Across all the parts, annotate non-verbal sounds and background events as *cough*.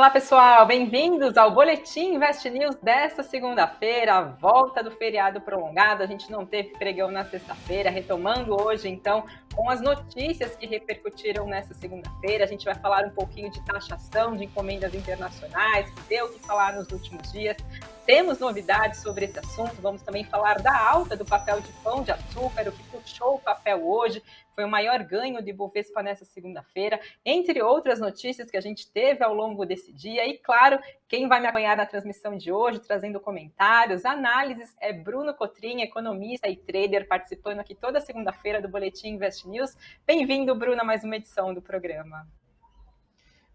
Olá, pessoal, bem-vindos ao Boletim Invest News desta segunda-feira, a volta do feriado prolongado. A gente não teve pregão na sexta-feira, retomando hoje, então, com as notícias que repercutiram nessa segunda-feira. A gente vai falar um pouquinho de taxação de encomendas internacionais, que deu o que falar nos últimos dias. Temos novidades sobre esse assunto. Vamos também falar da alta do papel de pão de açúcar, o que puxou o papel hoje. Foi o maior ganho de Bovespa nessa segunda-feira, entre outras notícias que a gente teve ao longo desse dia. E, claro, quem vai me acompanhar na transmissão de hoje, trazendo comentários, análises, é Bruno Cotrim, economista e trader, participando aqui toda segunda-feira do Boletim Invest News. Bem-vindo, Bruno, a mais uma edição do programa.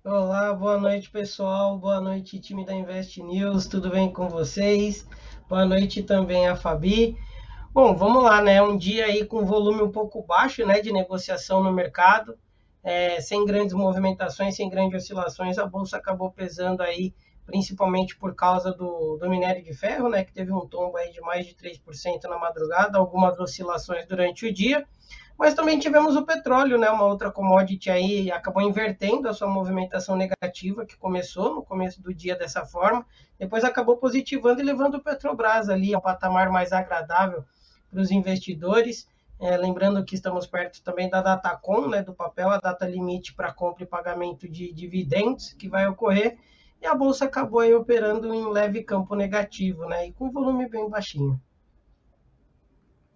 Olá, boa noite pessoal, boa noite time da Invest News, tudo bem com vocês? Boa noite também a Fabi. Bom, vamos lá, né? Um dia aí com volume um pouco baixo, né, de negociação no mercado, é, sem grandes movimentações, sem grandes oscilações, a bolsa acabou pesando aí, principalmente por causa do, do minério de ferro, né, que teve um tombo aí de mais de 3% na madrugada, algumas oscilações durante o dia. Mas também tivemos o petróleo, né, uma outra commodity aí, acabou invertendo a sua movimentação negativa, que começou no começo do dia dessa forma, depois acabou positivando e levando o Petrobras ali ao patamar mais agradável para os investidores. É, lembrando que estamos perto também da Datacom, né, do papel, a data limite para compra e pagamento de dividendos que vai ocorrer, e a bolsa acabou aí operando em leve campo negativo, né, e com volume bem baixinho.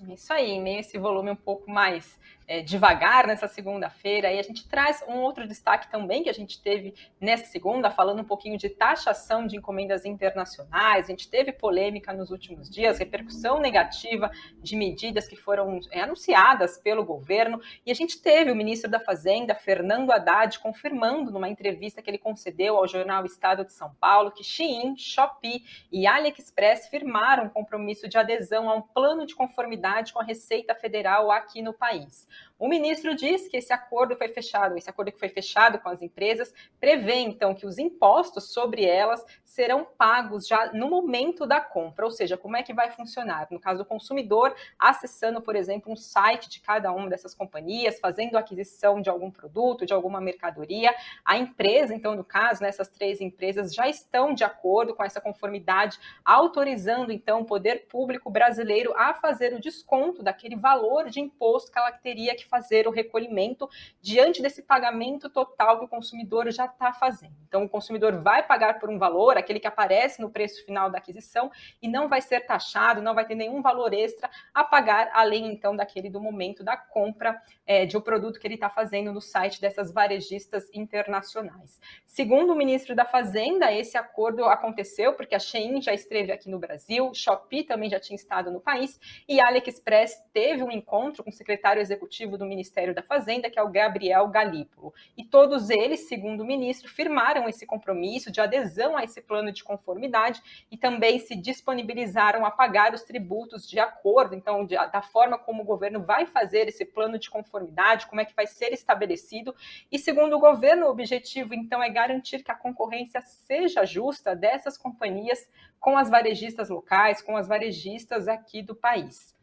Isso aí, meio esse volume um pouco mais é, devagar nessa segunda-feira. E a gente traz um outro destaque também que a gente teve nessa segunda, falando um pouquinho de taxação de encomendas internacionais. A gente teve polêmica nos últimos dias, repercussão negativa de medidas que foram é, anunciadas pelo governo. E a gente teve o ministro da Fazenda, Fernando Haddad, confirmando numa entrevista que ele concedeu ao jornal Estado de São Paulo que Shein, Shopee e AliExpress firmaram um compromisso de adesão a um plano de conformidade com a Receita Federal aqui no país. O ministro diz que esse acordo foi fechado, esse acordo que foi fechado com as empresas prevê então que os impostos sobre elas serão pagos já no momento da compra, ou seja, como é que vai funcionar? No caso do consumidor, acessando, por exemplo, um site de cada uma dessas companhias, fazendo aquisição de algum produto, de alguma mercadoria, a empresa, então, no caso, nessas três empresas já estão de acordo com essa conformidade, autorizando então o poder público brasileiro a fazer o desconto daquele valor de imposto que ela teria que fazer o recolhimento diante desse pagamento total que o consumidor já está fazendo. Então, o consumidor vai pagar por um valor, aquele que aparece no preço final da aquisição, e não vai ser taxado, não vai ter nenhum valor extra a pagar, além então daquele do momento da compra é, de um produto que ele está fazendo no site dessas varejistas internacionais. Segundo o ministro da Fazenda, esse acordo aconteceu porque a Shein já esteve aqui no Brasil, Shopee também já tinha estado no país, e a AliExpress teve um encontro com o secretário executivo do Ministério da Fazenda, que é o Gabriel Galípolo. E todos eles, segundo o ministro, firmaram esse compromisso de adesão a esse plano de conformidade e também se disponibilizaram a pagar os tributos de acordo, então, de, da forma como o governo vai fazer esse plano de conformidade, como é que vai ser estabelecido. E segundo o governo, o objetivo, então, é garantir que a concorrência seja justa dessas companhias com as varejistas locais, com as varejistas aqui do país.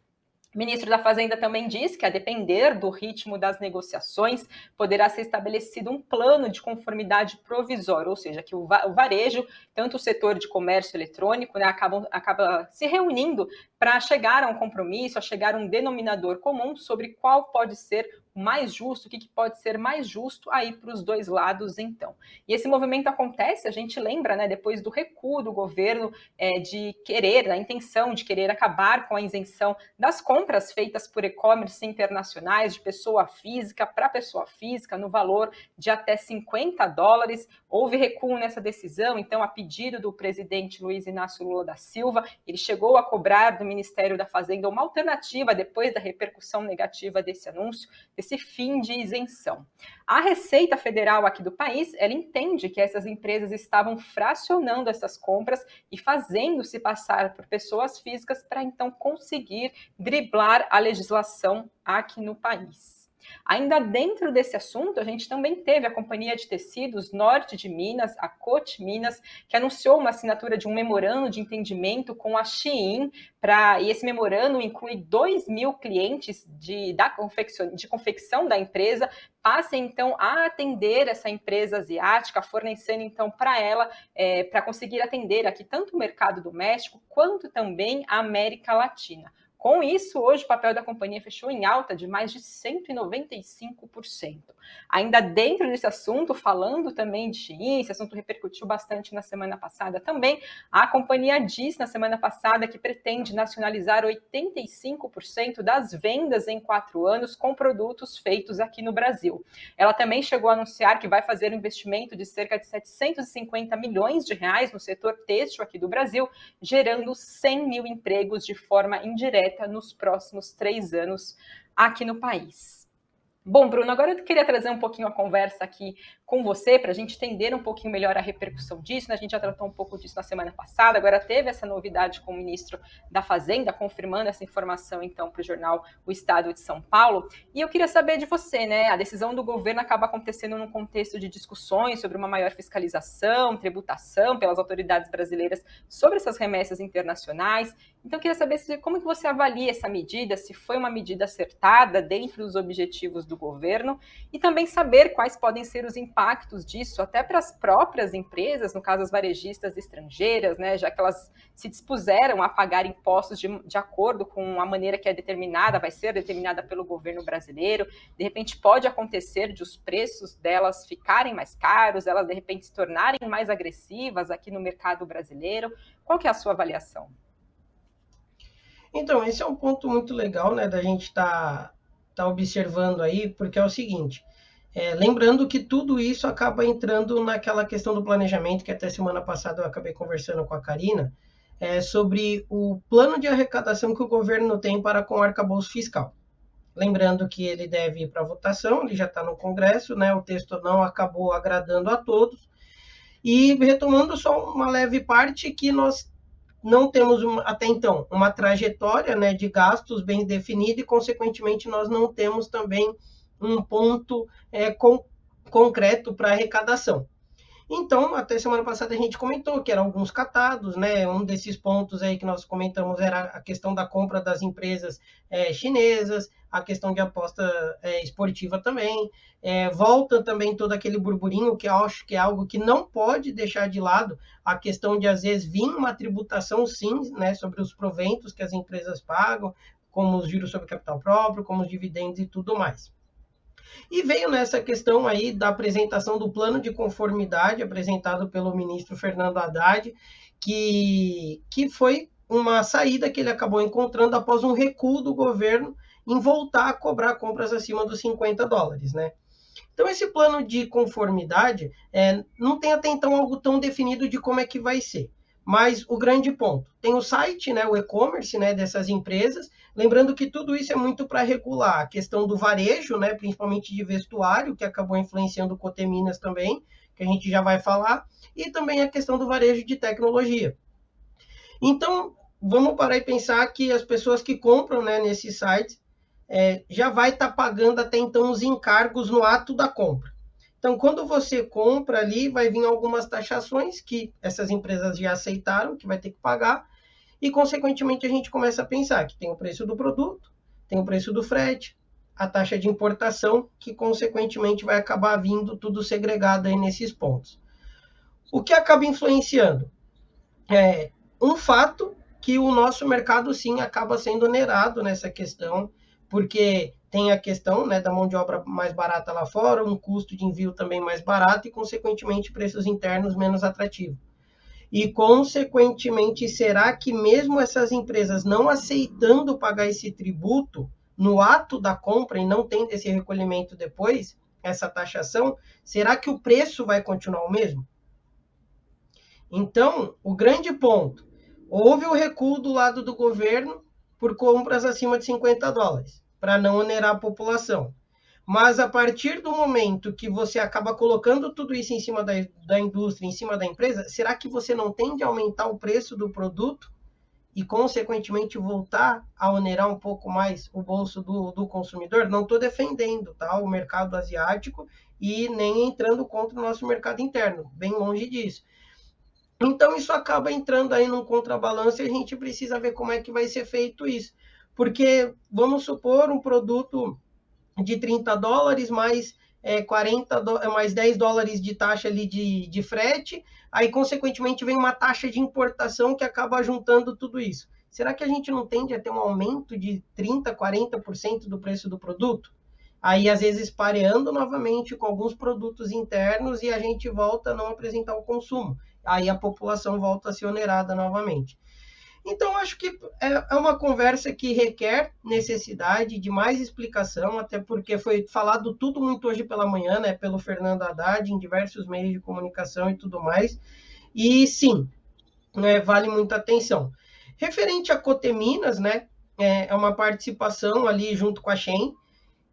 O ministro da Fazenda também diz que, a depender do ritmo das negociações, poderá ser estabelecido um plano de conformidade provisório, ou seja, que o varejo, tanto o setor de comércio eletrônico, né, acabam, acaba se reunindo para chegar a um compromisso, a chegar a um denominador comum sobre qual pode ser mais justo, o que, que pode ser mais justo aí para os dois lados, então. E esse movimento acontece, a gente lembra, né, depois do recuo do governo é, de querer, da intenção de querer acabar com a isenção das compras feitas por e-commerce internacionais de pessoa física para pessoa física no valor de até 50 dólares. Houve recuo nessa decisão, então, a pedido do presidente Luiz Inácio Lula da Silva, ele chegou a cobrar do Ministério da Fazenda uma alternativa depois da repercussão negativa desse anúncio, esse fim de isenção. A Receita Federal aqui do país, ela entende que essas empresas estavam fracionando essas compras e fazendo-se passar por pessoas físicas para então conseguir driblar a legislação aqui no país. Ainda dentro desse assunto, a gente também teve a Companhia de Tecidos Norte de Minas, a COT Minas, que anunciou uma assinatura de um memorando de entendimento com a Shein, pra, e esse memorando inclui 2 mil clientes de, da confecção, de confecção da empresa, passem então a atender essa empresa asiática, fornecendo então para ela, é, para conseguir atender aqui tanto o mercado doméstico quanto também a América Latina. Com isso, hoje o papel da companhia fechou em alta de mais de 195%. Ainda dentro desse assunto, falando também de Shein, esse assunto repercutiu bastante na semana passada também, a companhia disse na semana passada que pretende nacionalizar 85% das vendas em quatro anos com produtos feitos aqui no Brasil. Ela também chegou a anunciar que vai fazer um investimento de cerca de 750 milhões de reais no setor têxtil aqui do Brasil, gerando 100 mil empregos de forma indireta nos próximos três anos aqui no país. Bom, Bruno, agora eu queria trazer um pouquinho a conversa aqui com você para a gente entender um pouquinho melhor a repercussão disso. Né? A gente já tratou um pouco disso na semana passada, agora teve essa novidade com o ministro da Fazenda, confirmando essa informação então para o jornal O Estado de São Paulo. E eu queria saber de você, né? A decisão do governo acaba acontecendo num contexto de discussões sobre uma maior fiscalização, tributação pelas autoridades brasileiras sobre essas remessas internacionais. Então, eu queria saber se, como que você avalia essa medida, se foi uma medida acertada dentro dos objetivos do governo, e também saber quais podem ser os impactos disso até para as próprias empresas, no caso as varejistas estrangeiras, né, já que elas se dispuseram a pagar impostos de, de acordo com a maneira que é determinada, vai ser determinada pelo governo brasileiro. De repente pode acontecer de os preços delas ficarem mais caros, elas de repente se tornarem mais agressivas aqui no mercado brasileiro. Qual que é a sua avaliação? Então, esse é um ponto muito legal, né, da gente estar tá, tá observando aí, porque é o seguinte, é, lembrando que tudo isso acaba entrando naquela questão do planejamento, que até semana passada eu acabei conversando com a Karina, é, sobre o plano de arrecadação que o governo tem para com o arcabouço fiscal. Lembrando que ele deve ir para votação, ele já está no Congresso, né? o texto não acabou agradando a todos. E retomando só uma leve parte que nós não temos uma, até então uma trajetória né, de gastos bem definida e, consequentemente, nós não temos também um ponto é, com, concreto para arrecadação. Então, até semana passada a gente comentou que eram alguns catados, né? Um desses pontos aí que nós comentamos era a questão da compra das empresas é, chinesas, a questão de aposta é, esportiva também. É, volta também todo aquele burburinho que eu acho que é algo que não pode deixar de lado a questão de às vezes vir uma tributação sim, né, sobre os proventos que as empresas pagam, como os juros sobre capital próprio, como os dividendos e tudo mais. E veio nessa questão aí da apresentação do plano de conformidade apresentado pelo ministro Fernando Haddad, que, que foi uma saída que ele acabou encontrando após um recuo do governo em voltar a cobrar compras acima dos 50 dólares, né? Então, esse plano de conformidade é, não tem até então algo tão definido de como é que vai ser. Mas o grande ponto, tem o site, né, o e-commerce né, dessas empresas, lembrando que tudo isso é muito para regular a questão do varejo, né, principalmente de vestuário, que acabou influenciando o Coteminas também, que a gente já vai falar, e também a questão do varejo de tecnologia. Então, vamos parar e pensar que as pessoas que compram né, nesses sites é, já vai estar tá pagando até então os encargos no ato da compra. Então, quando você compra ali, vai vir algumas taxações que essas empresas já aceitaram, que vai ter que pagar, e, consequentemente, a gente começa a pensar que tem o preço do produto, tem o preço do frete, a taxa de importação, que, consequentemente, vai acabar vindo tudo segregado aí nesses pontos. O que acaba influenciando? É um fato que o nosso mercado, sim, acaba sendo onerado nessa questão, porque tem a questão né, da mão de obra mais barata lá fora, um custo de envio também mais barato e, consequentemente, preços internos menos atrativos. E, consequentemente, será que mesmo essas empresas não aceitando pagar esse tributo no ato da compra e não tendo esse recolhimento depois, essa taxação, será que o preço vai continuar o mesmo? Então, o grande ponto, houve o recuo do lado do governo por compras acima de 50 dólares para não onerar a população. Mas a partir do momento que você acaba colocando tudo isso em cima da, da indústria, em cima da empresa, será que você não tende a aumentar o preço do produto e, consequentemente, voltar a onerar um pouco mais o bolso do, do consumidor, não estou defendendo tá, o mercado asiático e nem entrando contra o nosso mercado interno, bem longe disso. Então, isso acaba entrando aí num contrabalanço e a gente precisa ver como é que vai ser feito isso. Porque, vamos supor, um produto de 30 dólares mais é, 40 do, mais 10 dólares de taxa ali de, de frete, aí, consequentemente, vem uma taxa de importação que acaba juntando tudo isso. Será que a gente não tende a ter um aumento de 30%, 40% do preço do produto? Aí, às vezes, pareando novamente com alguns produtos internos e a gente volta a não apresentar o consumo aí a população volta a ser onerada novamente. Então, acho que é, é uma conversa que requer necessidade de mais explicação, até porque foi falado tudo muito hoje pela manhã, né, pelo Fernando Haddad, em diversos meios de comunicação e tudo mais. E sim, né, vale muita atenção. Referente a Coteminas, né, é, é uma participação ali junto com a Shen,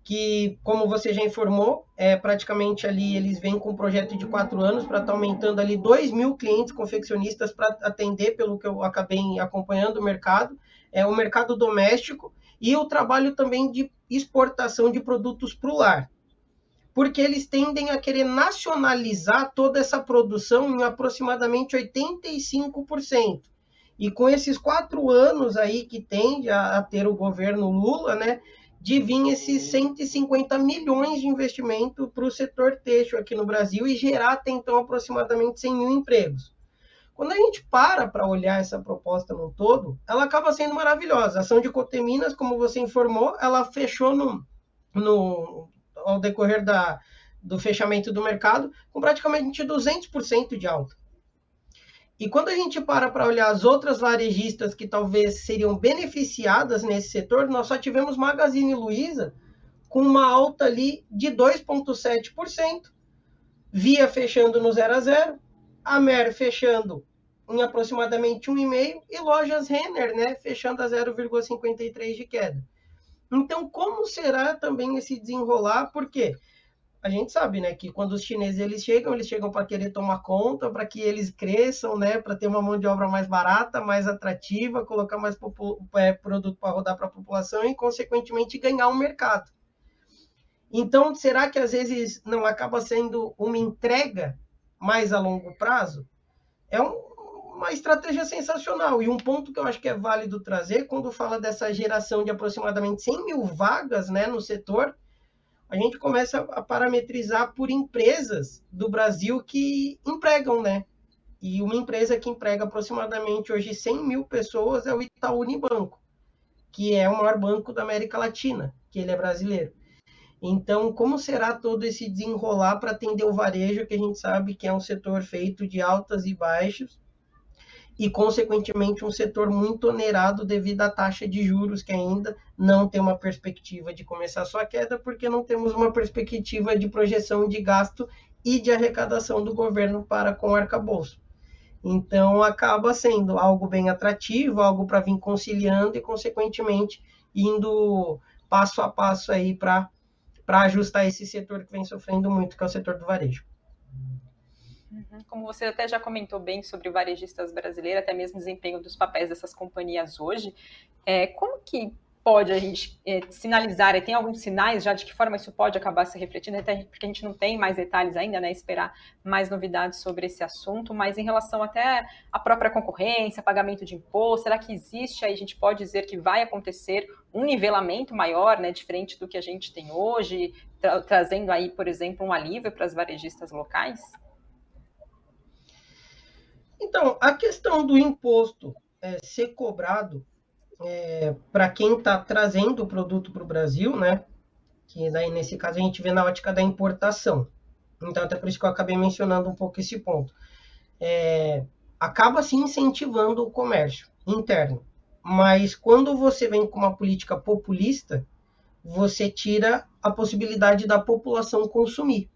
que, como você já informou, é praticamente ali eles vêm com um projeto de quatro anos para estar tá aumentando ali 2 mil clientes confeccionistas para atender, pelo que eu acabei acompanhando o mercado, é o mercado doméstico e o trabalho também de exportação de produtos para o lar. Porque eles tendem a querer nacionalizar toda essa produção em aproximadamente 85%. E com esses quatro anos aí que tende a, a ter o governo Lula, né? De vir esses 150 milhões de investimento para o setor têxtil aqui no Brasil e gerar até então aproximadamente 100 mil empregos. Quando a gente para para olhar essa proposta no todo, ela acaba sendo maravilhosa. A ação de Coteminas, como você informou, ela fechou no, no, ao decorrer da, do fechamento do mercado com praticamente 200% de alta. E quando a gente para para olhar as outras varejistas que talvez seriam beneficiadas nesse setor, nós só tivemos Magazine Luiza com uma alta ali de 2,7%, Via fechando no 0 a 0, a Mer fechando em aproximadamente 1,5% e lojas Renner, né, fechando a 0,53 de queda. Então, como será também esse desenrolar? Por quê? Porque a gente sabe, né, que quando os chineses eles chegam, eles chegam para querer tomar conta, para que eles cresçam, né, para ter uma mão de obra mais barata, mais atrativa, colocar mais é, produto para rodar para a população e, consequentemente, ganhar um mercado. Então, será que às vezes não acaba sendo uma entrega mais a longo prazo? É um, uma estratégia sensacional. E um ponto que eu acho que é válido trazer, quando fala dessa geração de aproximadamente 100 mil vagas né, no setor, a gente começa a parametrizar por empresas do Brasil que empregam, né? E uma empresa que emprega aproximadamente hoje 100 mil pessoas é o Itaú Unibanco, que é o maior banco da América Latina, que ele é brasileiro. Então, como será todo esse desenrolar para atender o varejo, que a gente sabe que é um setor feito de altas e baixas, e, consequentemente, um setor muito onerado devido à taxa de juros, que ainda não tem uma perspectiva de começar sua queda, porque não temos uma perspectiva de projeção de gasto e de arrecadação do governo para com o arcabouço. Então, acaba sendo algo bem atrativo, algo para vir conciliando e, consequentemente, indo passo a passo aí para ajustar esse setor que vem sofrendo muito, que é o setor do varejo. Uhum. Como você até já comentou bem sobre varejistas brasileiros, até mesmo desempenho dos papéis dessas companhias hoje, é, como que pode a gente é, sinalizar, tem alguns sinais já de que forma isso pode acabar se refletindo, até porque a gente não tem mais detalhes ainda, né, esperar mais novidades sobre esse assunto, mas em relação até à própria concorrência, pagamento de imposto, será que existe aí, a gente pode dizer que vai acontecer um nivelamento maior, né, diferente do que a gente tem hoje, tra trazendo aí, por exemplo, um alívio para as varejistas locais? Então, a questão do imposto é, ser cobrado é, para quem está trazendo o produto para o Brasil, né? Que daí, nesse caso, a gente vê na ótica da importação. Então, até por isso que eu acabei mencionando um pouco esse ponto. É, acaba se incentivando o comércio interno. Mas quando você vem com uma política populista, você tira a possibilidade da população consumir.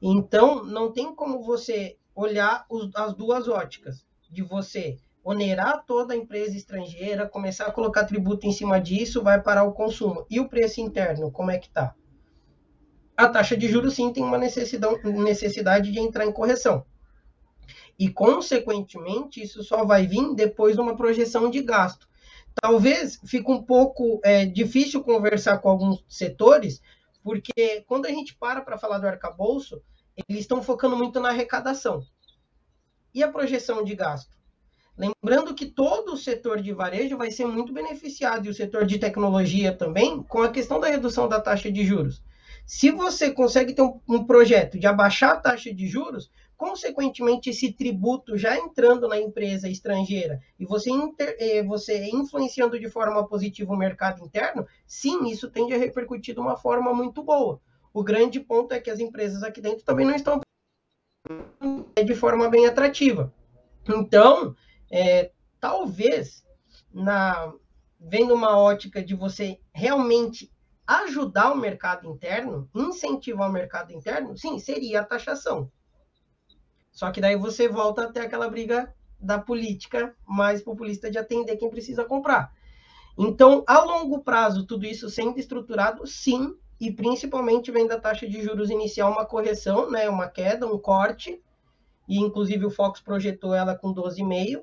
Então, não tem como você olhar os, as duas óticas, de você onerar toda a empresa estrangeira, começar a colocar tributo em cima disso, vai parar o consumo. E o preço interno, como é que está? A taxa de juros, sim, tem uma necessidade, necessidade de entrar em correção. E, consequentemente, isso só vai vir depois de uma projeção de gasto. Talvez fique um pouco é, difícil conversar com alguns setores, porque quando a gente para para falar do arcabouço, eles estão focando muito na arrecadação. E a projeção de gasto? Lembrando que todo o setor de varejo vai ser muito beneficiado, e o setor de tecnologia também, com a questão da redução da taxa de juros. Se você consegue ter um, um projeto de abaixar a taxa de juros, consequentemente esse tributo já entrando na empresa estrangeira e você, inter, eh, você influenciando de forma positiva o mercado interno, sim, isso tende a repercutir de uma forma muito boa. O grande ponto é que as empresas aqui dentro também não estão de forma bem atrativa. Então, é, talvez, na, vendo uma ótica de você realmente ajudar o mercado interno, incentivar o mercado interno, sim, seria a taxação. Só que daí você volta até aquela briga da política mais populista de atender quem precisa comprar. Então, a longo prazo, tudo isso sendo estruturado, sim, e principalmente vem da taxa de juros inicial uma correção, né, uma queda, um corte, e inclusive o Fox projetou ela com 12,5,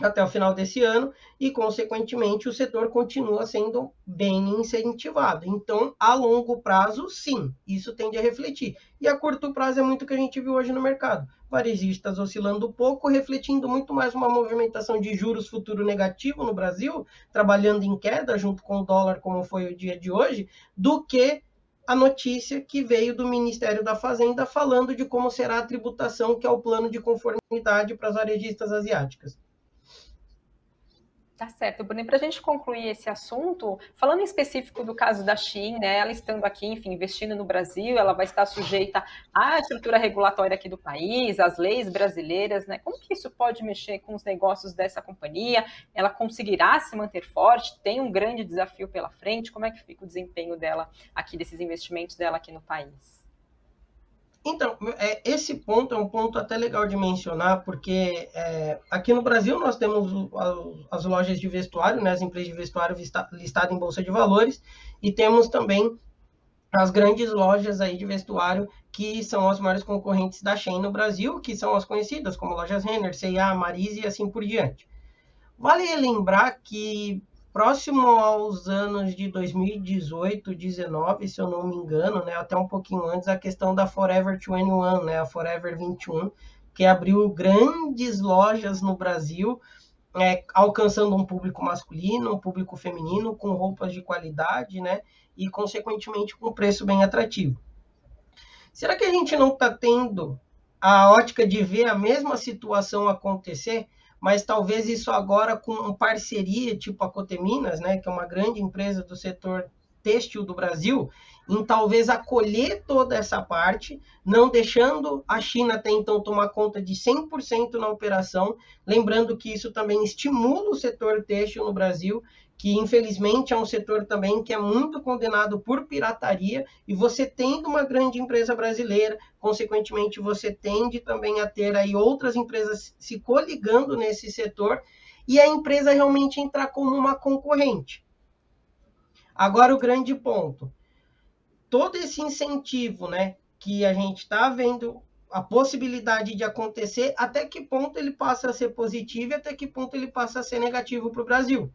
até o final desse ano e, consequentemente, o setor continua sendo bem incentivado. Então, a longo prazo, sim, isso tende a refletir. E a curto prazo é muito o que a gente viu hoje no mercado. Varejistas oscilando pouco, refletindo muito mais uma movimentação de juros futuro negativo no Brasil, trabalhando em queda junto com o dólar, como foi o dia de hoje, do que a notícia que veio do Ministério da Fazenda falando de como será a tributação, que é o plano de conformidade para as varejistas asiáticas. Tá certo, Bruno. Para a gente concluir esse assunto, falando em específico do caso da Shein, né, ela estando aqui, enfim, investindo no Brasil, ela vai estar sujeita à estrutura regulatória aqui do país, às leis brasileiras, né? Como que isso pode mexer com os negócios dessa companhia? Ela conseguirá se manter forte? Tem um grande desafio pela frente? Como é que fica o desempenho dela aqui, desses investimentos dela aqui no país? Então, é, esse ponto é um ponto até legal de mencionar, porque é, aqui no Brasil nós temos as lojas de vestuário, né, as empresas de vestuário listadas em Bolsa de Valores, e temos também as grandes lojas aí de vestuário que são as maiores concorrentes da Shein no Brasil, que são as conhecidas como lojas Renner, C&A, Marise e assim por diante. Vale lembrar que próximo aos anos de 2018, 19, se eu não me engano, né, até um pouquinho antes, a questão da Forever 21, né, a Forever 21, que abriu grandes lojas no Brasil, é, alcançando um público masculino, um público feminino, com roupas de qualidade, né, e consequentemente com preço bem atrativo. Será que a gente não está tendo a ótica de ver a mesma situação acontecer mas talvez isso agora com parceria tipo a Coteminas, né, que é uma grande empresa do setor têxtil do Brasil, em talvez acolher toda essa parte, não deixando a China até então tomar conta de 100% na operação, lembrando que isso também estimula o setor têxtil no Brasil que infelizmente é um setor também que é muito condenado por pirataria, e você tendo uma grande empresa brasileira, consequentemente você tende também a ter aí outras empresas se coligando nesse setor, e a empresa realmente entrar como uma concorrente. Agora o grande ponto, todo esse incentivo, né, que a gente está vendo a possibilidade de acontecer, até que ponto ele passa a ser positivo e até que ponto ele passa a ser negativo para o Brasil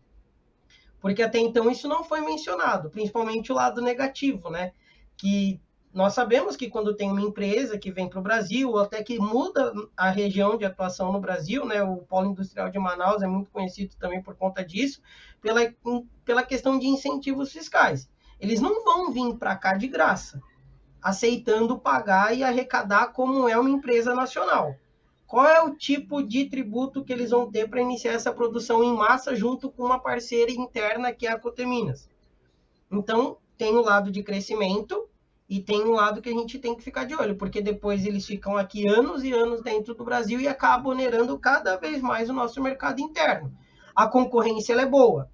porque até então isso não foi mencionado, principalmente o lado negativo, né? Que nós sabemos que quando tem uma empresa que vem para o Brasil, ou até que muda a região de atuação no Brasil, né? O Polo Industrial de Manaus é muito conhecido também por conta disso, pela, pela questão de incentivos fiscais. Eles não vão vir para cá de graça, aceitando pagar e arrecadar como é uma empresa nacional qual é o tipo de tributo que eles vão ter para iniciar essa produção em massa junto com uma parceira interna que é a Coteminas. Então, tem o lado de crescimento e tem um lado que a gente tem que ficar de olho, porque depois eles ficam aqui anos e anos dentro do Brasil e acabam onerando cada vez mais o nosso mercado interno. A concorrência é boa,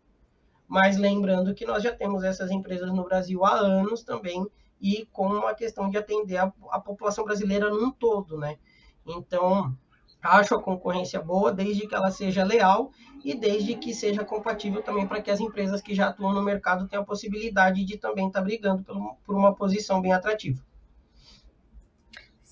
mas lembrando que nós já temos essas empresas no Brasil há anos também e com uma questão de atender a, a população brasileira num todo, né? Então, Acho a concorrência boa desde que ela seja leal e desde que seja compatível também para que as empresas que já atuam no mercado tenham a possibilidade de também estar tá brigando por uma posição bem atrativa.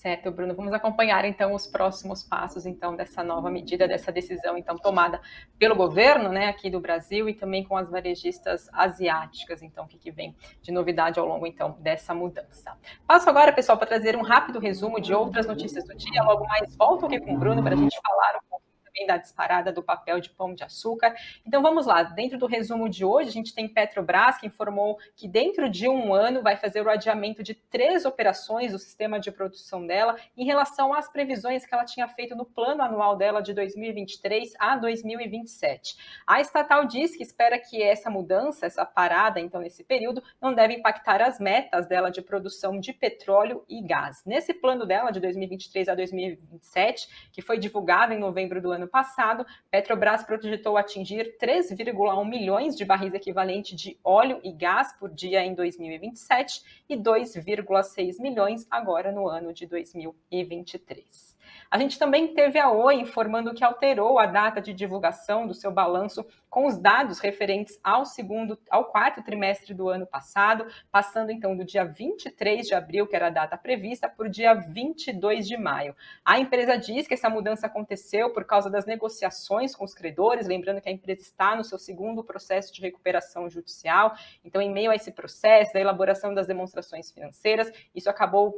Certo, Bruno. Vamos acompanhar então os próximos passos então dessa nova medida, dessa decisão então tomada pelo governo, né, aqui do Brasil e também com as varejistas asiáticas, então o que, que vem de novidade ao longo então dessa mudança. Passo agora, pessoal, para trazer um rápido resumo de outras notícias do dia. Logo mais volto aqui com o Bruno para a gente falar um pouco da disparada do papel de pão de açúcar. Então vamos lá, dentro do resumo de hoje, a gente tem Petrobras que informou que dentro de um ano vai fazer o adiamento de três operações do sistema de produção dela em relação às previsões que ela tinha feito no plano anual dela de 2023 a 2027. A estatal diz que espera que essa mudança, essa parada, então, nesse período, não deve impactar as metas dela de produção de petróleo e gás. Nesse plano dela de 2023 a 2027, que foi divulgado em novembro do ano ano passado, Petrobras projetou atingir 3,1 milhões de barris equivalente de óleo e gás por dia em 2027 e 2,6 milhões agora no ano de 2023. A gente também teve a Oi informando que alterou a data de divulgação do seu balanço com os dados referentes ao segundo, ao quarto trimestre do ano passado, passando então do dia 23 de abril, que era a data prevista, por dia 22 de maio. A empresa diz que essa mudança aconteceu por causa das negociações com os credores, lembrando que a empresa está no seu segundo processo de recuperação judicial. Então, em meio a esse processo da elaboração das demonstrações financeiras, isso acabou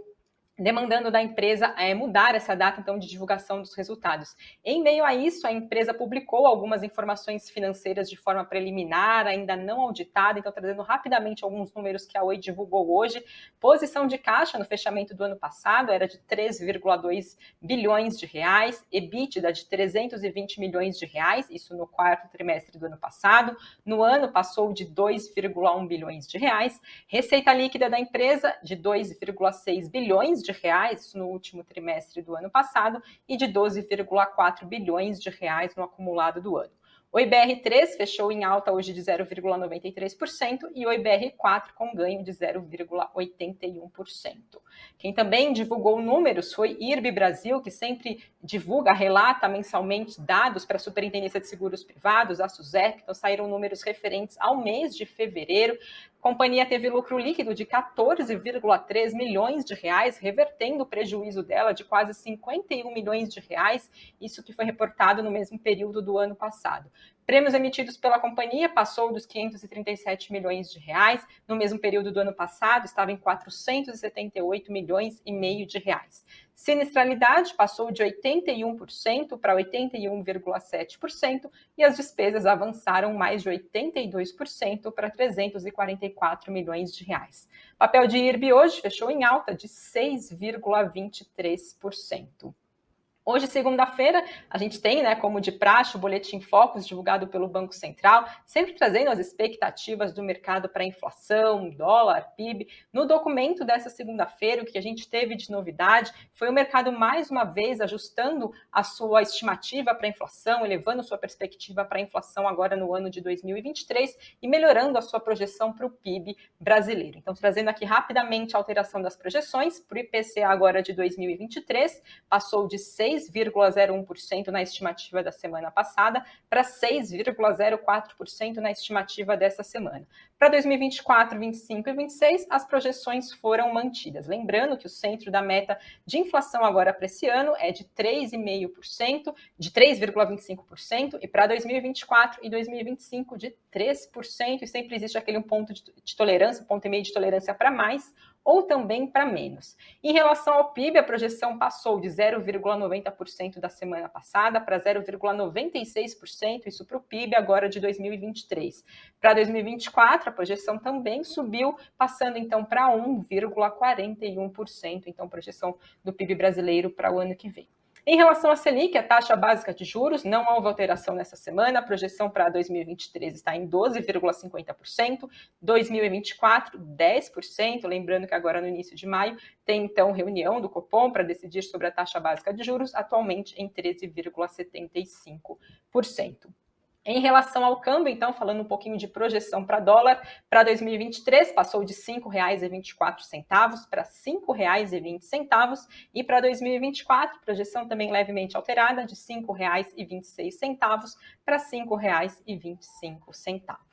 demandando da empresa é, mudar essa data então de divulgação dos resultados. Em meio a isso, a empresa publicou algumas informações financeiras de forma preliminar, ainda não auditada, então trazendo rapidamente alguns números que a Oi divulgou hoje. Posição de caixa no fechamento do ano passado era de 3,2 bilhões de reais, EBITDA de 320 milhões de reais, isso no quarto trimestre do ano passado. No ano passou de 2,1 bilhões de reais, receita líquida da empresa de 2,6 bilhões de reais no último trimestre do ano passado e de 12,4 bilhões de reais no acumulado do ano. O IBR3 fechou em alta hoje de 0,93% e o IBR4 com ganho de 0,81%. Quem também divulgou números foi IRB Brasil, que sempre divulga, relata mensalmente dados para a Superintendência de Seguros Privados, a SUSEP, então saíram números referentes ao mês de fevereiro. A companhia teve lucro líquido de 14,3 milhões de reais, revertendo o prejuízo dela de quase 51 milhões de reais, isso que foi reportado no mesmo período do ano passado. Prêmios emitidos pela companhia passou dos 537 milhões de reais. No mesmo período do ano passado, estava em 478 milhões e meio de reais. Sinistralidade passou de 81% para 81,7% e as despesas avançaram mais de 82% para 344 milhões de reais. Papel de IRB hoje fechou em alta de 6,23%. Hoje, segunda-feira, a gente tem, né, como de praxe, o boletim Focus divulgado pelo Banco Central, sempre trazendo as expectativas do mercado para inflação, dólar, PIB. No documento dessa segunda-feira, o que a gente teve de novidade foi o mercado mais uma vez ajustando a sua estimativa para inflação, elevando sua perspectiva para inflação agora no ano de 2023 e melhorando a sua projeção para o PIB brasileiro. Então, trazendo aqui rapidamente a alteração das projeções para o IPCA agora de 2023, passou de 6 6,01% na estimativa da semana passada para 6,04% na estimativa dessa semana. Para 2024, 25 e 26, as projeções foram mantidas. Lembrando que o centro da meta de inflação agora para esse ano é de 3,5%, de 3,25%, e para 2024 e 2025 de 3%, e sempre existe aquele um ponto de, tolerância, ponto e meio de tolerância para mais ou também para menos. Em relação ao PIB, a projeção passou de 0,90% da semana passada para 0,96%, isso para o PIB agora de 2023. Para 2024, a projeção também subiu, passando então para 1,41%, então projeção do PIB brasileiro para o ano que vem. Em relação à Selic, a taxa básica de juros, não houve alteração nessa semana. A projeção para 2023 está em 12,50%, 2024, 10%. Lembrando que agora no início de maio tem então reunião do Copom para decidir sobre a taxa básica de juros, atualmente em 13,75%. Em relação ao câmbio, então, falando um pouquinho de projeção para dólar, para 2023 passou de R$ 5,24 para R$ 5,20 e para 2024, projeção também levemente alterada de R$ 5,26 para R$ 5,25.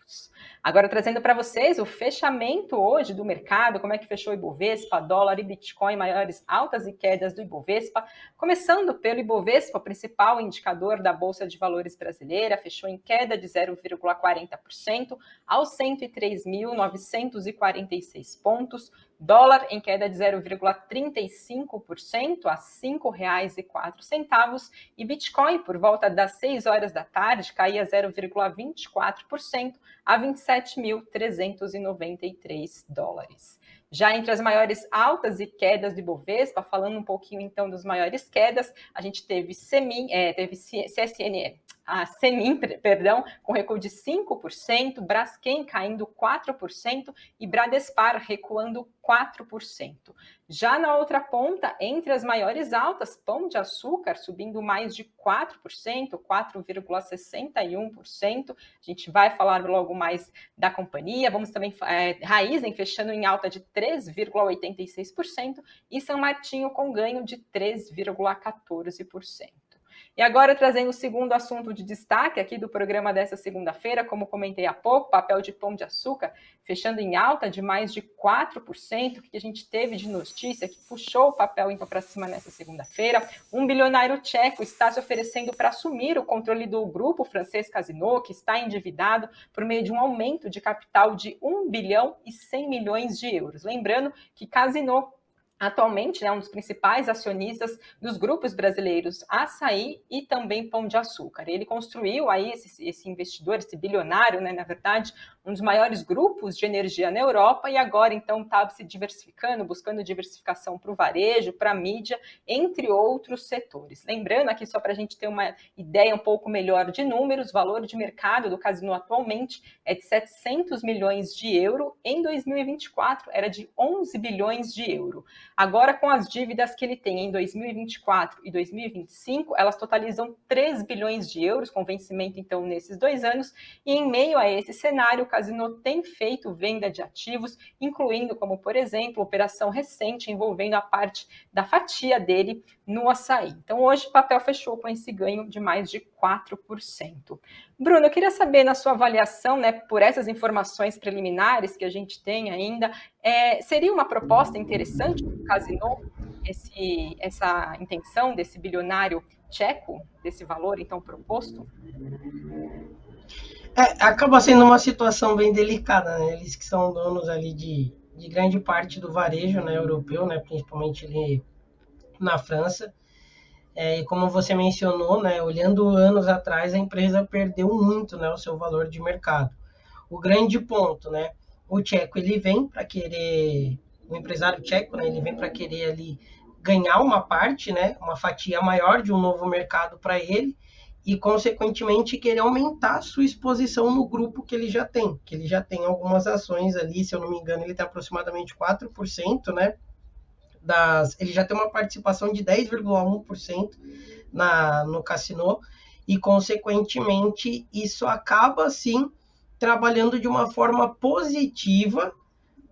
Agora, trazendo para vocês o fechamento hoje do mercado, como é que fechou o Ibovespa, dólar e Bitcoin, maiores altas e quedas do Ibovespa. Começando pelo Ibovespa, principal indicador da Bolsa de Valores brasileira, fechou em queda de 0,40% aos 103.946 pontos. Dólar em queda de 0,35% a R$ 5,04 e Bitcoin por volta das 6 horas da tarde caía 0,24% a 27.393 dólares. Já entre as maiores altas e quedas de Bovespa, falando um pouquinho então das maiores quedas, a gente teve, Semin, é, teve CSNE, a Semin, perdão, com recuo de 5%, Braskem caindo 4% e Bradespar recuando 4%. Já na outra ponta, entre as maiores altas, Pão de Açúcar subindo mais de 4%, 4,61%. A gente vai falar logo mais da companhia. Vamos também é, Raizen fechando em alta de 3,86% e São Martinho com ganho de 3,14%. E agora, trazendo o segundo assunto de destaque aqui do programa dessa segunda-feira, como comentei há pouco, papel de pão de açúcar fechando em alta de mais de 4%, que a gente teve de notícia que puxou o papel então para cima nessa segunda-feira. Um bilionário tcheco está se oferecendo para assumir o controle do grupo francês Casino, que está endividado por meio de um aumento de capital de 1 bilhão e 100 milhões de euros. Lembrando que Casino atualmente né, um dos principais acionistas dos grupos brasileiros Açaí e também Pão de Açúcar. Ele construiu aí esse, esse investidor, esse bilionário, né, na verdade, um dos maiores grupos de energia na Europa e agora então está se diversificando, buscando diversificação para o varejo, para a mídia, entre outros setores. Lembrando aqui só para a gente ter uma ideia um pouco melhor de números, o valor de mercado do Casino atualmente é de 700 milhões de euro, em 2024 era de 11 bilhões de euro. Agora com as dívidas que ele tem em 2024 e 2025, elas totalizam 3 bilhões de euros, com vencimento então nesses dois anos, e em meio a esse cenário, Casino tem feito venda de ativos, incluindo, como por exemplo, operação recente envolvendo a parte da fatia dele no açaí. Então, hoje o papel fechou com esse ganho de mais de 4%. Bruno, eu queria saber, na sua avaliação, né, por essas informações preliminares que a gente tem ainda, é, seria uma proposta interessante para o Casino esse, essa intenção desse bilionário tcheco, desse valor então proposto? É, acaba sendo uma situação bem delicada, né? Eles que são donos ali de, de grande parte do varejo né, europeu, né, principalmente ali na França. É, e como você mencionou, né, olhando anos atrás, a empresa perdeu muito né, o seu valor de mercado. O grande ponto, né, o tcheco ele vem para querer, o empresário tcheco, né, ele vem para querer ali ganhar uma parte, né, uma fatia maior de um novo mercado para ele, e, consequentemente, querer aumentar a sua exposição no grupo que ele já tem, que ele já tem algumas ações ali, se eu não me engano, ele tem aproximadamente 4%, né? Das, ele já tem uma participação de 10,1% na no Cassino, e, consequentemente, isso acaba, sim, trabalhando de uma forma positiva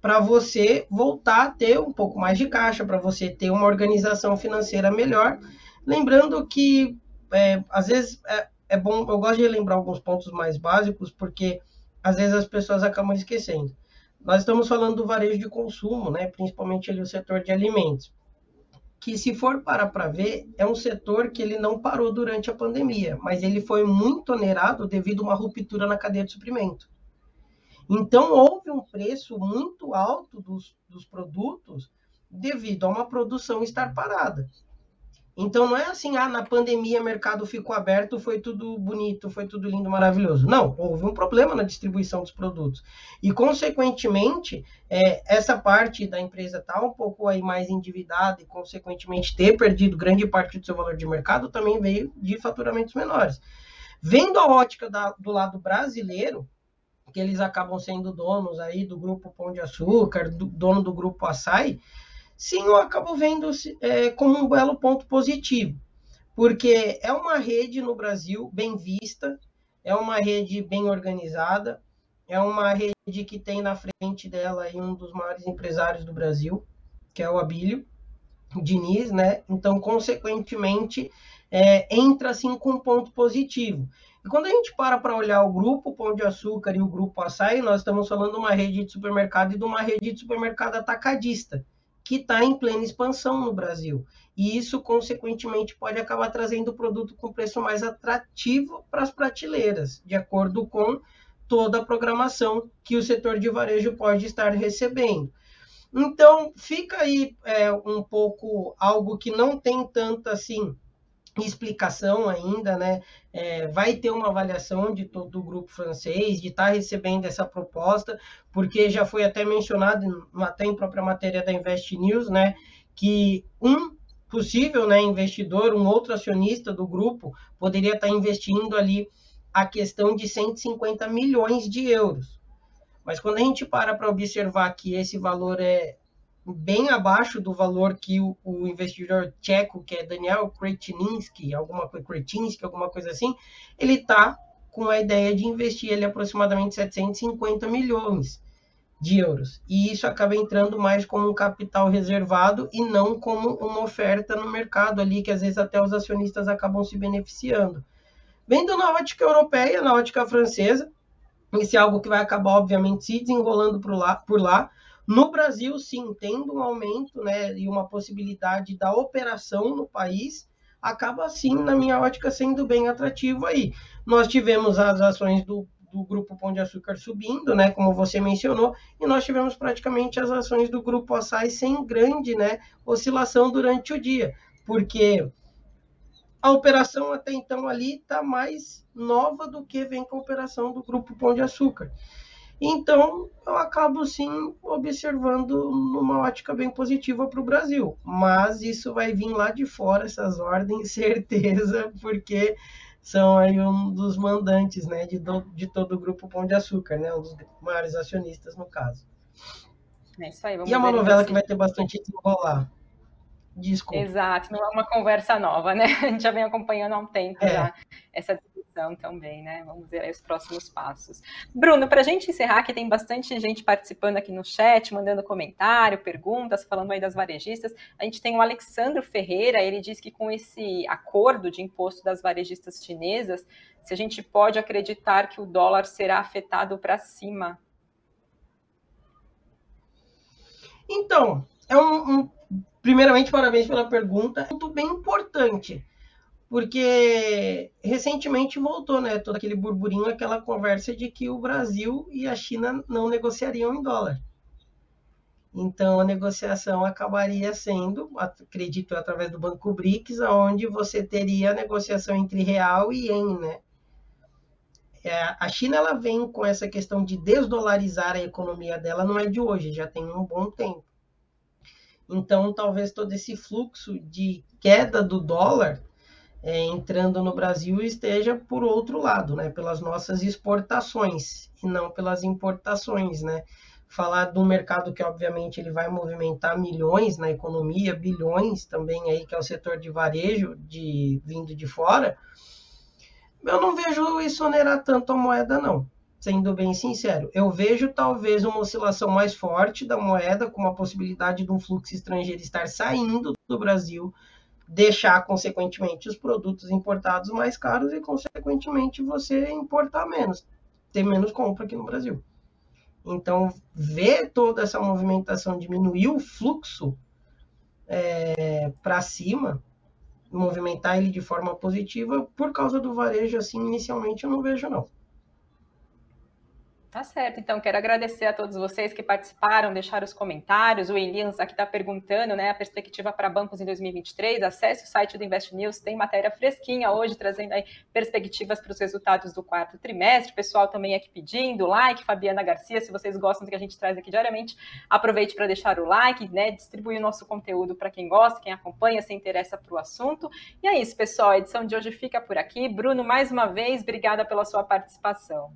para você voltar a ter um pouco mais de caixa, para você ter uma organização financeira melhor. Lembrando que é, às vezes é, é bom, eu gosto de lembrar alguns pontos mais básicos, porque às vezes as pessoas acabam esquecendo. Nós estamos falando do varejo de consumo, né, principalmente ali o setor de alimentos, que se for parar para ver, é um setor que ele não parou durante a pandemia, mas ele foi muito onerado devido a uma ruptura na cadeia de suprimento. Então, houve um preço muito alto dos, dos produtos devido a uma produção estar parada. Então não é assim, ah, na pandemia o mercado ficou aberto, foi tudo bonito, foi tudo lindo, maravilhoso. Não, houve um problema na distribuição dos produtos. E, consequentemente, é, essa parte da empresa está um pouco aí mais endividada e, consequentemente, ter perdido grande parte do seu valor de mercado também veio de faturamentos menores. Vendo a ótica da, do lado brasileiro, que eles acabam sendo donos aí do grupo Pão de Açúcar, do, dono do grupo Açaí, sim, eu acabo vendo é, como um belo ponto positivo, porque é uma rede no Brasil bem vista, é uma rede bem organizada, é uma rede que tem na frente dela um dos maiores empresários do Brasil, que é o Abílio Diniz, né? Então, consequentemente, é, entra assim com um ponto positivo. E quando a gente para para olhar o grupo Pão de Açúcar e o grupo Açaí, nós estamos falando de uma rede de supermercado e de uma rede de supermercado atacadista, que está em plena expansão no Brasil. E isso, consequentemente, pode acabar trazendo o produto com preço mais atrativo para as prateleiras, de acordo com toda a programação que o setor de varejo pode estar recebendo. Então, fica aí é, um pouco algo que não tem tanta assim explicação ainda, né? É, vai ter uma avaliação de todo o grupo francês, de estar tá recebendo essa proposta, porque já foi até mencionado, até em própria matéria da Invest News, né? Que um possível né, investidor, um outro acionista do grupo, poderia estar tá investindo ali a questão de 150 milhões de euros. Mas quando a gente para para observar que esse valor é bem abaixo do valor que o, o investidor tcheco, que é Daniel Kretinsky, alguma Kretinsky, alguma coisa assim, ele está com a ideia de investir ele aproximadamente 750 milhões de euros. E isso acaba entrando mais como um capital reservado e não como uma oferta no mercado ali, que às vezes até os acionistas acabam se beneficiando. Vendo na ótica europeia, na ótica francesa, isso é algo que vai acabar, obviamente, se desenrolando por lá. Por lá. No Brasil, sim, tendo um aumento né, e uma possibilidade da operação no país, acaba, sim, na minha ótica, sendo bem atrativo aí. Nós tivemos as ações do, do Grupo Pão de Açúcar subindo, né, como você mencionou, e nós tivemos praticamente as ações do Grupo Açaí sem grande né, oscilação durante o dia, porque a operação até então ali está mais nova do que vem com a operação do Grupo Pão de Açúcar. Então, eu acabo sim observando numa ótica bem positiva para o Brasil. Mas isso vai vir lá de fora, essas ordens, *laughs* certeza, porque são aí um dos mandantes né, de, do, de todo o Grupo Pão de Açúcar, né, um dos maiores acionistas no caso. É isso aí, e é uma novela assim. que vai ter bastante desenrolar. Desculpa. Exato, não é uma conversa nova, né? *laughs* A gente já vem acompanhando há um tempo é. já essa também, né? Vamos ver aí os próximos passos. Bruno, para a gente encerrar, que tem bastante gente participando aqui no chat, mandando comentário, perguntas, falando aí das varejistas. A gente tem o Alexandro Ferreira, ele diz que com esse acordo de imposto das varejistas chinesas, se a gente pode acreditar que o dólar será afetado para cima. Então, é um, um primeiramente, parabéns pela pergunta. É muito bem importante, porque recentemente voltou, né, todo aquele burburinho, aquela conversa de que o Brasil e a China não negociariam em dólar. Então, a negociação acabaria sendo, acredito, através do Banco BRICS, onde você teria a negociação entre real e ien, né? É, a China ela vem com essa questão de desdolarizar a economia dela, não é de hoje, já tem um bom tempo. Então, talvez todo esse fluxo de queda do dólar é, entrando no Brasil esteja por outro lado, né? Pelas nossas exportações e não pelas importações, né? Falar do mercado que, obviamente, ele vai movimentar milhões na economia, bilhões também aí, que é o setor de varejo de vindo de fora, eu não vejo isso onerar tanto a moeda, não sendo bem sincero. Eu vejo talvez uma oscilação mais forte da moeda, com a possibilidade de um fluxo estrangeiro estar saindo do Brasil, deixar, consequentemente, os produtos importados mais caros e, consequentemente, você importar menos, ter menos compra aqui no Brasil. Então, ver toda essa movimentação diminuir o fluxo é, para cima, movimentar ele de forma positiva, por causa do varejo, assim, inicialmente eu não vejo, não. Tá certo, então quero agradecer a todos vocês que participaram, deixaram os comentários. O Elias aqui está perguntando, né, a perspectiva para bancos em 2023. Acesse o site do Invest News, tem matéria fresquinha hoje, trazendo aí perspectivas para os resultados do quarto trimestre. O pessoal também aqui pedindo like, Fabiana Garcia, se vocês gostam do que a gente traz aqui diariamente, aproveite para deixar o like, né, distribuir o nosso conteúdo para quem gosta, quem acompanha, se interessa para o assunto. E é isso, pessoal, a edição de hoje fica por aqui. Bruno, mais uma vez, obrigada pela sua participação.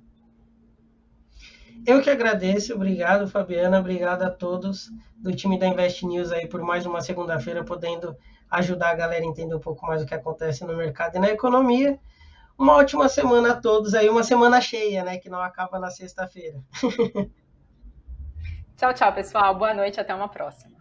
Eu que agradeço, obrigado Fabiana, obrigado a todos do time da Invest News aí por mais uma segunda-feira podendo ajudar a galera a entender um pouco mais o que acontece no mercado e na economia. Uma ótima semana a todos aí, uma semana cheia, né, que não acaba na sexta-feira. *laughs* tchau, tchau, pessoal. Boa noite, até uma próxima.